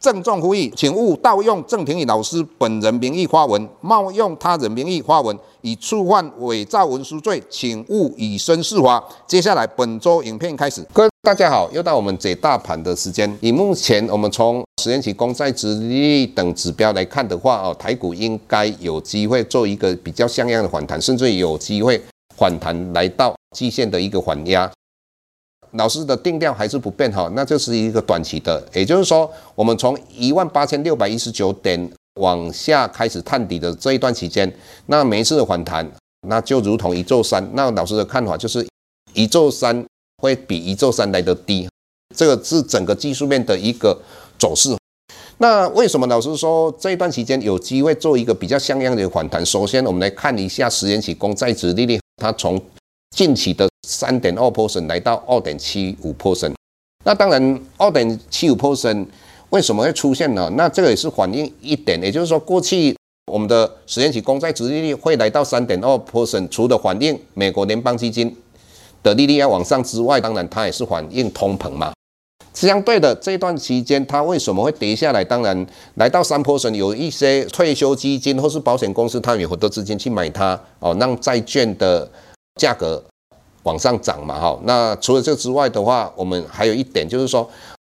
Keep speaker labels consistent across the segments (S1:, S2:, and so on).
S1: 郑重呼吁，请勿盗用郑庭宇老师本人名义发文，冒用他人名义发文，以触犯伪造文书罪，请勿以身试法。接下来本周影片开始，各位大家好，又到我们解大盘的时间。以目前我们从十年期公债殖利率等指标来看的话，哦，台股应该有机会做一个比较像样的反弹，甚至有机会反弹来到季线的一个缓压。老师的定调还是不变哈，那就是一个短期的，也就是说，我们从一万八千六百一十九点往下开始探底的这一段期间，那每一次的反弹，那就如同一座山。那老师的看法就是，一座山会比一座山来的低，这个是整个技术面的一个走势。那为什么老师说这一段期间有机会做一个比较像样的反弹？首先，我们来看一下十年期公债殖利率，它从近期的三点二 percent 来到二点七五 percent，那当然二点七五 percent 为什么会出现呢？那这个也是反映一点，也就是说过去我们的十年期公债殖利率会来到三点二 percent，除了反映美国联邦基金的利率要往上之外，当然它也是反映通膨嘛。相对的这段期间它为什么会跌下来？当然来到三 percent，有一些退休基金或是保险公司，它有很多资金去买它哦，让债券的价格。往上涨嘛，哈，那除了这之外的话，我们还有一点就是说，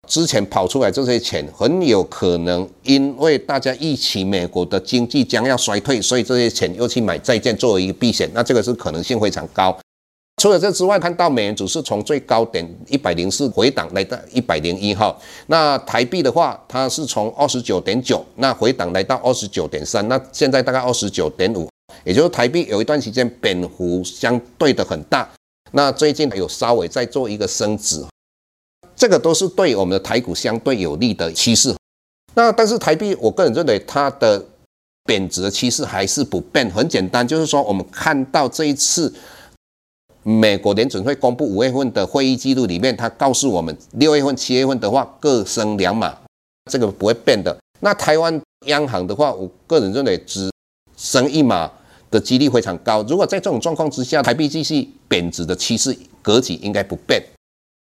S1: 之前跑出来这些钱，很有可能因为大家预期美国的经济将要衰退，所以这些钱又去买债券作为一个避险，那这个是可能性非常高。除了这之外，看到美元指数从最高点一百零四回档来到一百零一号，那台币的话，它是从二十九点九那回档来到二十九点三，那现在大概二十九点五，也就是台币有一段时间贬幅相对的很大。那最近有稍微在做一个升值，这个都是对我们的台股相对有利的趋势。那但是台币，我个人认为它的贬值的趋势还是不变。很简单，就是说我们看到这一次美国联准会公布五月份的会议记录里面，它告诉我们六月份、七月份的话各升两码，这个不会变的。那台湾央行的话，我个人认为只升一码。的几率非常高。如果在这种状况之下，台币继续贬值的趋势格局应该不变，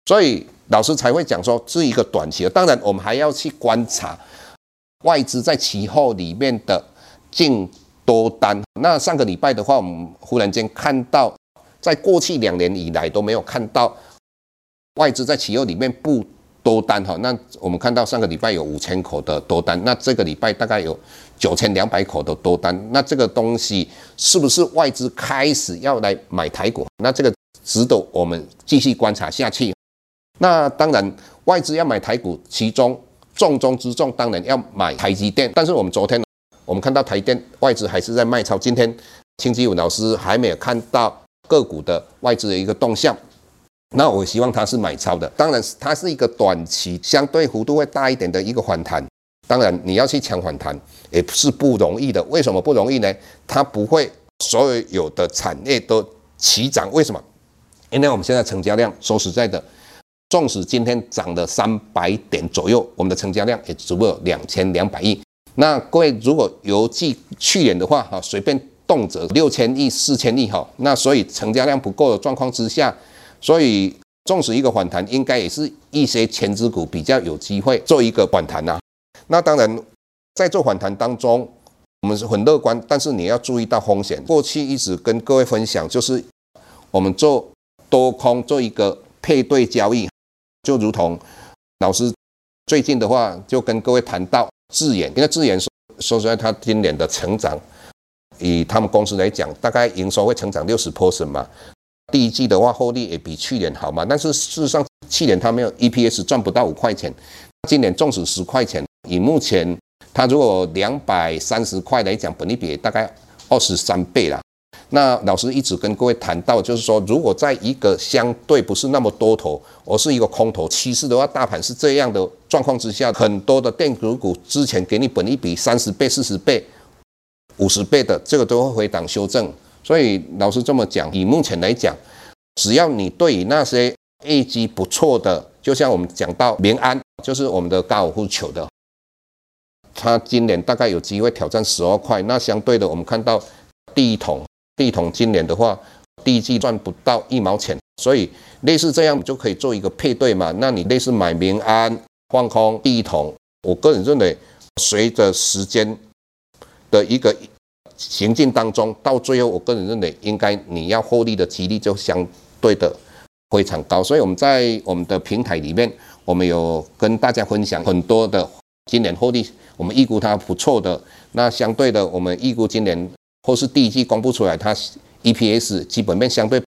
S1: 所以老师才会讲说是一个短期。当然，我们还要去观察外资在期货里面的净多单。那上个礼拜的话，我们忽然间看到，在过去两年以来都没有看到外资在期货里面布多单哈。那我们看到上个礼拜有五千口的多单，那这个礼拜大概有。九千两百口的多单，那这个东西是不是外资开始要来买台股？那这个值得我们继续观察下去。那当然，外资要买台股，其中重中之重当然要买台积电。但是我们昨天我们看到台电外资还是在卖超，今天清吉武老师还没有看到个股的外资的一个动向。那我希望它是买超的，当然它是一个短期相对幅度会大一点的一个反弹。当然，你要去抢反弹也不是不容易的。为什么不容易呢？它不会所有有的产业都齐涨。为什么？因为我们现在成交量，说实在的，纵使今天涨了三百点左右，我们的成交量也只不过两千两百亿。那各位如果邮寄去年的话，哈，随便动辄六千亿、四千亿，哈，那所以成交量不够的状况之下，所以纵使一个反弹，应该也是一些前值股比较有机会做一个反弹呐。那当然，在做反弹当中，我们是很乐观，但是你要注意到风险。过去一直跟各位分享，就是我们做多空做一个配对交易，就如同老师最近的话，就跟各位谈到智远，因为智远说说实在，他今年的成长，以他们公司来讲，大概营收会成长六十 percent 嘛。第一季的话，获利也比去年好嘛。但是事实上，去年他没有 EPS 赚不到五块钱，今年纵使十块钱。以目前，它如果两百三十块来讲，本利比大概二十三倍啦。那老师一直跟各位谈到，就是说，如果在一个相对不是那么多头，而是一个空头趋势的话，大盘是这样的状况之下，很多的电子股之前给你本益比三十倍、四十倍、五十倍的，这个都会回档修正。所以老师这么讲，以目前来讲，只要你对于那些业绩不错的，就像我们讲到明安，就是我们的高尔夫球的，它今年大概有机会挑战十二块。那相对的，我们看到第一桶。第一桶今年的话，第一季赚不到一毛钱，所以类似这样就可以做一个配对嘛。那你类似买明安放空第一桶，我个人认为，随着时间的一个行进当中，到最后，我个人认为应该你要获利的几率就相对的非常高。所以我们在我们的平台里面，我们有跟大家分享很多的今年获利，我们预估它不错的。那相对的，我们预估今年。或是第一季公布出来，它 EPS 基本面相对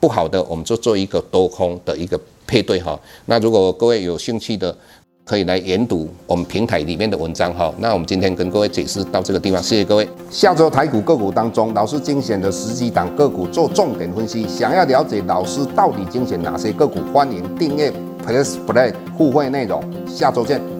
S1: 不好的，我们就做一个多空的一个配对哈。那如果各位有兴趣的，可以来研读我们平台里面的文章哈。那我们今天跟各位解释到这个地方，谢谢各位。下周台股个股当中，老师精选的十几档个股做重点分析。想要了解老师到底精选哪些个股，欢迎订阅 Plus Play 互惠内容。下周见。